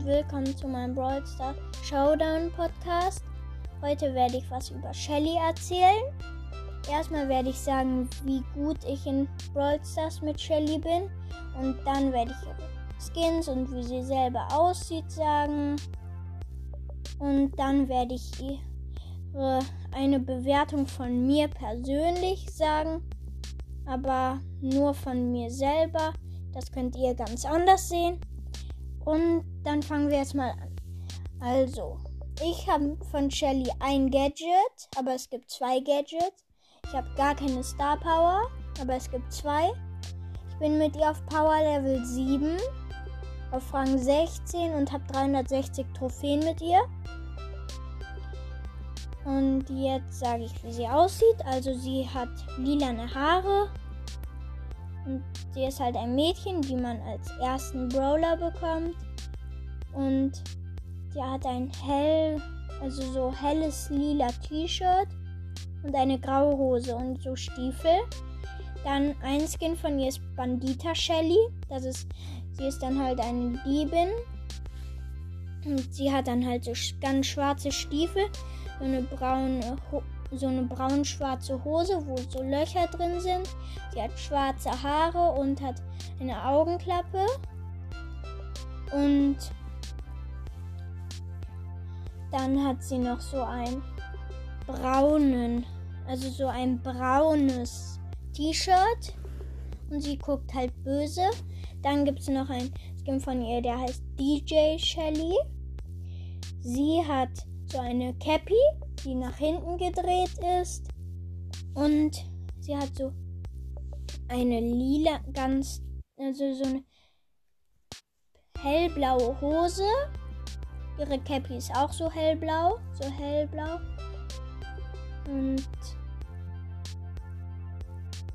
und willkommen zu meinem Brawl Stars Showdown Podcast. Heute werde ich was über Shelly erzählen. Erstmal werde ich sagen, wie gut ich in Brawl Stars mit Shelly bin und dann werde ich ihre Skins und wie sie selber aussieht sagen. Und dann werde ich ihre eine Bewertung von mir persönlich sagen, aber nur von mir selber. Das könnt ihr ganz anders sehen. Und dann fangen wir jetzt mal an. Also, ich habe von Shelly ein Gadget, aber es gibt zwei Gadgets. Ich habe gar keine Star Power, aber es gibt zwei. Ich bin mit ihr auf Power Level 7, auf Rang 16 und habe 360 Trophäen mit ihr. Und jetzt sage ich, wie sie aussieht. Also sie hat lilane Haare, und sie ist halt ein Mädchen, die man als ersten Brawler bekommt. Und sie hat ein hell, also so helles lila T-Shirt und eine graue Hose und so Stiefel. Dann ein Skin von ihr ist Bandita Shelly. Das ist, sie ist dann halt eine Diebin. Und sie hat dann halt so ganz schwarze Stiefel, so eine braune so eine braun-schwarze Hose, wo so Löcher drin sind. Sie hat schwarze Haare und hat eine Augenklappe. Und dann hat sie noch so ein braunen, also so ein braunes T-Shirt. Und sie guckt halt böse. Dann gibt es noch ein Skin von ihr, der heißt DJ Shelly. Sie hat so eine Cappy die nach hinten gedreht ist. Und sie hat so eine lila, ganz, also so eine hellblaue Hose. Ihre Cappy ist auch so hellblau, so hellblau. Und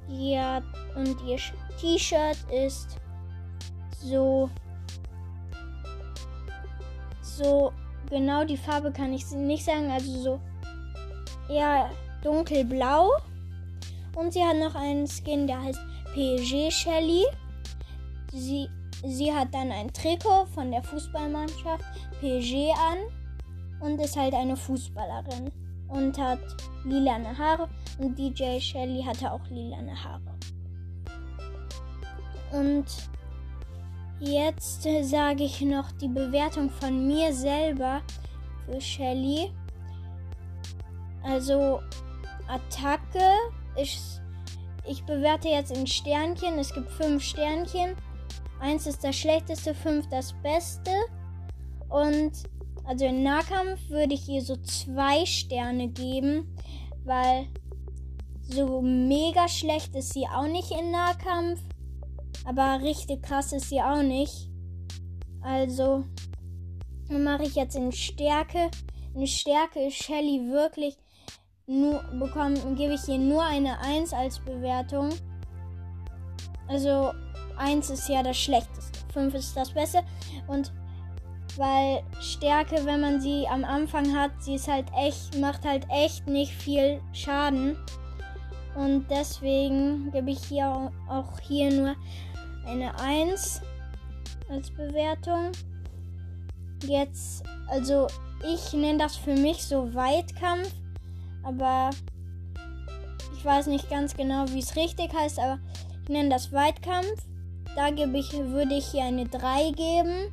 ja, und ihr T-Shirt ist so so genau die Farbe kann ich nicht sagen, also so eher dunkelblau. Und sie hat noch einen Skin, der heißt PSG Shelly. Sie, sie hat dann ein Trikot von der Fußballmannschaft PSG an und ist halt eine Fußballerin und hat lilane Haare und DJ Shelly hatte auch lilane Haare. Und jetzt sage ich noch die Bewertung von mir selber für Shelly. Also Attacke ist. Ich bewerte jetzt in Sternchen. Es gibt fünf Sternchen. Eins ist das schlechteste, fünf das Beste. Und also in Nahkampf würde ich ihr so zwei Sterne geben, weil so mega schlecht ist sie auch nicht in Nahkampf. Aber richtig krass ist sie auch nicht. Also mache ich jetzt in Stärke. In Stärke ist Shelly wirklich nur bekommen, gebe ich ihr nur eine 1 als Bewertung. Also 1 ist ja das Schlechteste, 5 ist das Beste. Und weil Stärke, wenn man sie am Anfang hat, sie ist halt echt, macht halt echt nicht viel Schaden. Und deswegen gebe ich hier auch hier nur eine 1 als Bewertung. Jetzt, also ich nenne das für mich so Weitkampf aber ich weiß nicht ganz genau, wie es richtig heißt, aber ich nenne das Weitkampf. Da gebe ich, würde ich hier eine 3 geben,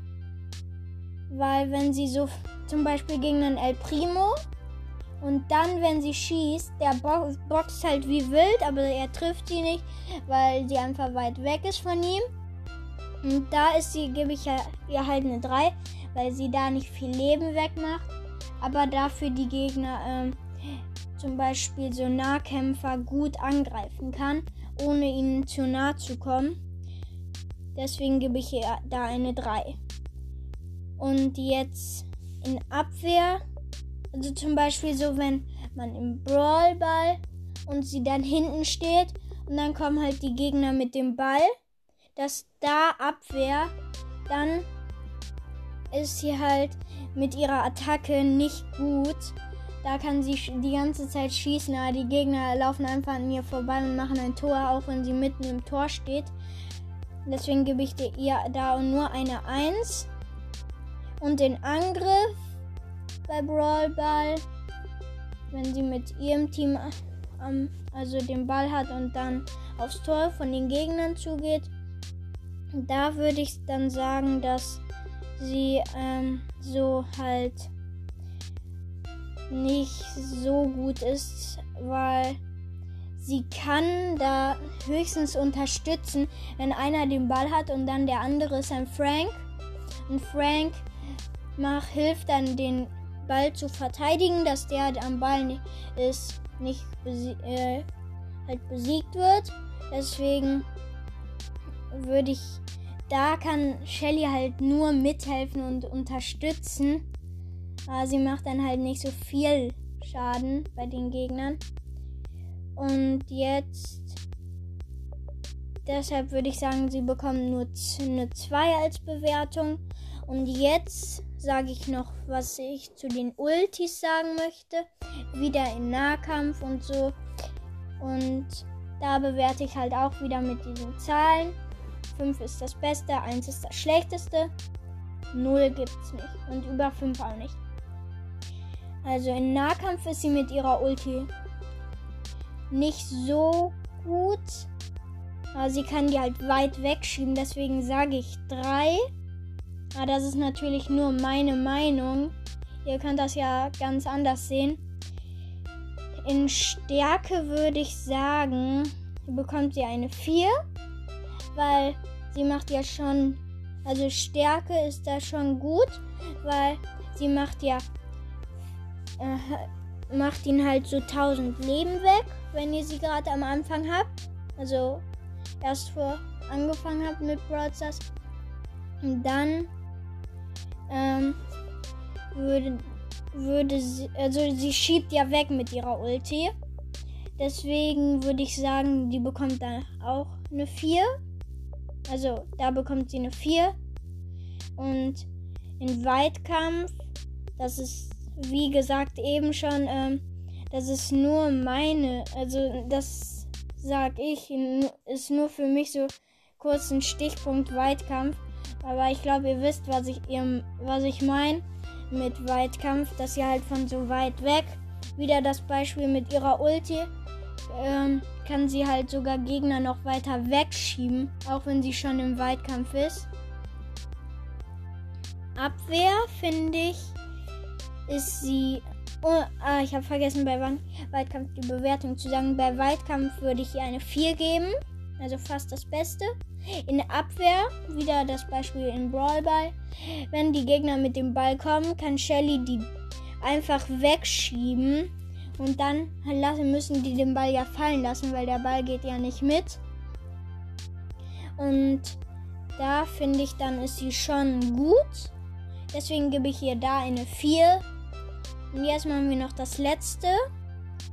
weil wenn sie so zum Beispiel gegen einen El Primo und dann, wenn sie schießt, der Bo boxt halt wie wild, aber er trifft sie nicht, weil sie einfach weit weg ist von ihm. Und da ist sie, gebe ich ihr halt eine 3, weil sie da nicht viel Leben wegmacht, aber dafür die Gegner ähm, zum Beispiel so Nahkämpfer gut angreifen kann, ohne ihnen zu nahe zu kommen. Deswegen gebe ich ihr da eine 3. Und jetzt in Abwehr, also zum Beispiel so, wenn man im Brawlball und sie dann hinten steht und dann kommen halt die Gegner mit dem Ball, dass da Abwehr, dann ist sie halt mit ihrer Attacke nicht gut, da kann sie die ganze Zeit schießen, aber die Gegner laufen einfach an mir vorbei und machen ein Tor, auch wenn sie mitten im Tor steht. Deswegen gebe ich ihr da nur eine 1. und den Angriff bei Brawl Ball, wenn sie mit ihrem Team ähm, also den Ball hat und dann aufs Tor von den Gegnern zugeht. Da würde ich dann sagen, dass sie ähm, so halt nicht so gut ist, weil sie kann da höchstens unterstützen, wenn einer den Ball hat und dann der andere ist ein Frank. Und Frank macht, hilft dann den Ball zu verteidigen, dass der am Ball ist, nicht besie äh, halt besiegt wird. Deswegen würde ich, da kann Shelly halt nur mithelfen und unterstützen. Aber sie macht dann halt nicht so viel Schaden bei den Gegnern. Und jetzt, deshalb würde ich sagen, sie bekommen nur eine 2 als Bewertung. Und jetzt sage ich noch, was ich zu den Ultis sagen möchte. Wieder im Nahkampf und so. Und da bewerte ich halt auch wieder mit diesen Zahlen. 5 ist das Beste, 1 ist das Schlechteste. 0 gibt's nicht. Und über 5 auch nicht. Also im Nahkampf ist sie mit ihrer Ulti nicht so gut. Aber sie kann die halt weit wegschieben. Deswegen sage ich 3. Aber das ist natürlich nur meine Meinung. Ihr könnt das ja ganz anders sehen. In Stärke würde ich sagen, bekommt sie eine 4. Weil sie macht ja schon. Also Stärke ist da schon gut. Weil sie macht ja äh, macht ihn halt so 1000 Leben weg, wenn ihr sie gerade am Anfang habt. Also erst vor angefangen habt mit Brawl. Und dann ähm, würde, würde sie, also sie schiebt ja weg mit ihrer Ulti. Deswegen würde ich sagen, die bekommt dann auch eine 4. Also da bekommt sie eine 4. Und in Weitkampf, das ist wie gesagt eben schon, ähm, das ist nur meine, also das sag ich, ist nur für mich so kurz ein Stichpunkt Weitkampf. Aber ich glaube, ihr wisst, was ich, was ich meine mit Weitkampf, dass sie halt von so weit weg, wieder das Beispiel mit ihrer Ulti, ähm, kann sie halt sogar Gegner noch weiter wegschieben, auch wenn sie schon im Weitkampf ist. Abwehr finde ich ist sie. Oh, ah, ich habe vergessen, bei Weitkampf die Bewertung zu sagen. Bei Weitkampf würde ich ihr eine 4 geben. Also fast das Beste. In der Abwehr, wieder das Beispiel in Brawl Ball. Wenn die Gegner mit dem Ball kommen, kann Shelly die einfach wegschieben. Und dann lassen, müssen die den Ball ja fallen lassen, weil der Ball geht ja nicht mit. Und da finde ich, dann ist sie schon gut. Deswegen gebe ich ihr da eine 4. Und jetzt machen wir noch das letzte.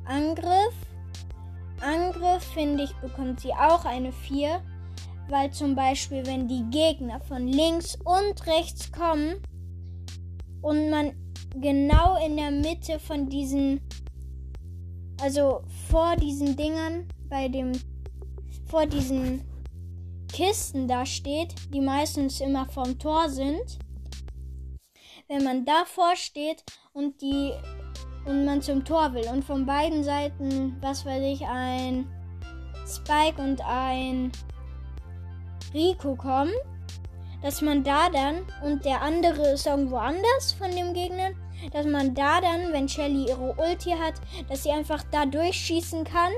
Angriff. Angriff, finde ich, bekommt sie auch eine 4. Weil zum Beispiel, wenn die Gegner von links und rechts kommen und man genau in der Mitte von diesen, also vor diesen Dingern, bei dem, vor diesen Kisten da steht, die meistens immer vom Tor sind, wenn man davor steht und die und man zum Tor will und von beiden Seiten, was weiß ich, ein Spike und ein Rico kommen, dass man da dann und der andere ist irgendwo anders von dem Gegner, dass man da dann, wenn Shelly ihre Ulti hat, dass sie einfach da durchschießen kann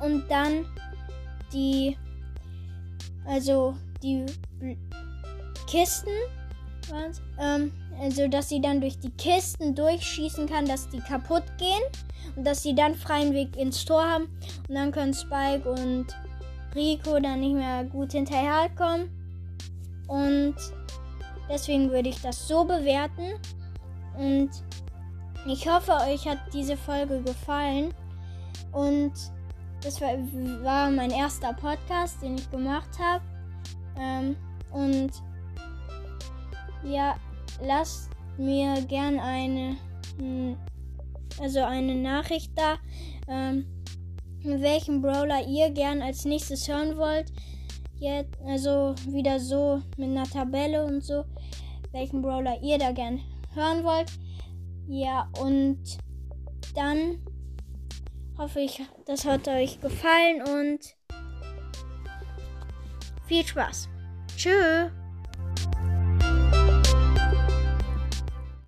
und dann die also die Kisten was? Ähm, also, dass sie dann durch die Kisten durchschießen kann, dass die kaputt gehen und dass sie dann freien Weg ins Tor haben. Und dann können Spike und Rico dann nicht mehr gut hinterherkommen. Und deswegen würde ich das so bewerten. Und ich hoffe, euch hat diese Folge gefallen. Und das war, war mein erster Podcast, den ich gemacht habe. Ähm, und ja, lasst mir gern eine, hm, also eine Nachricht da, ähm, welchen Brawler ihr gern als nächstes hören wollt. Jetzt, also wieder so mit einer Tabelle und so. welchen Brawler ihr da gern hören wollt. Ja, und dann hoffe ich, das hat euch gefallen und viel Spaß. Tschüss.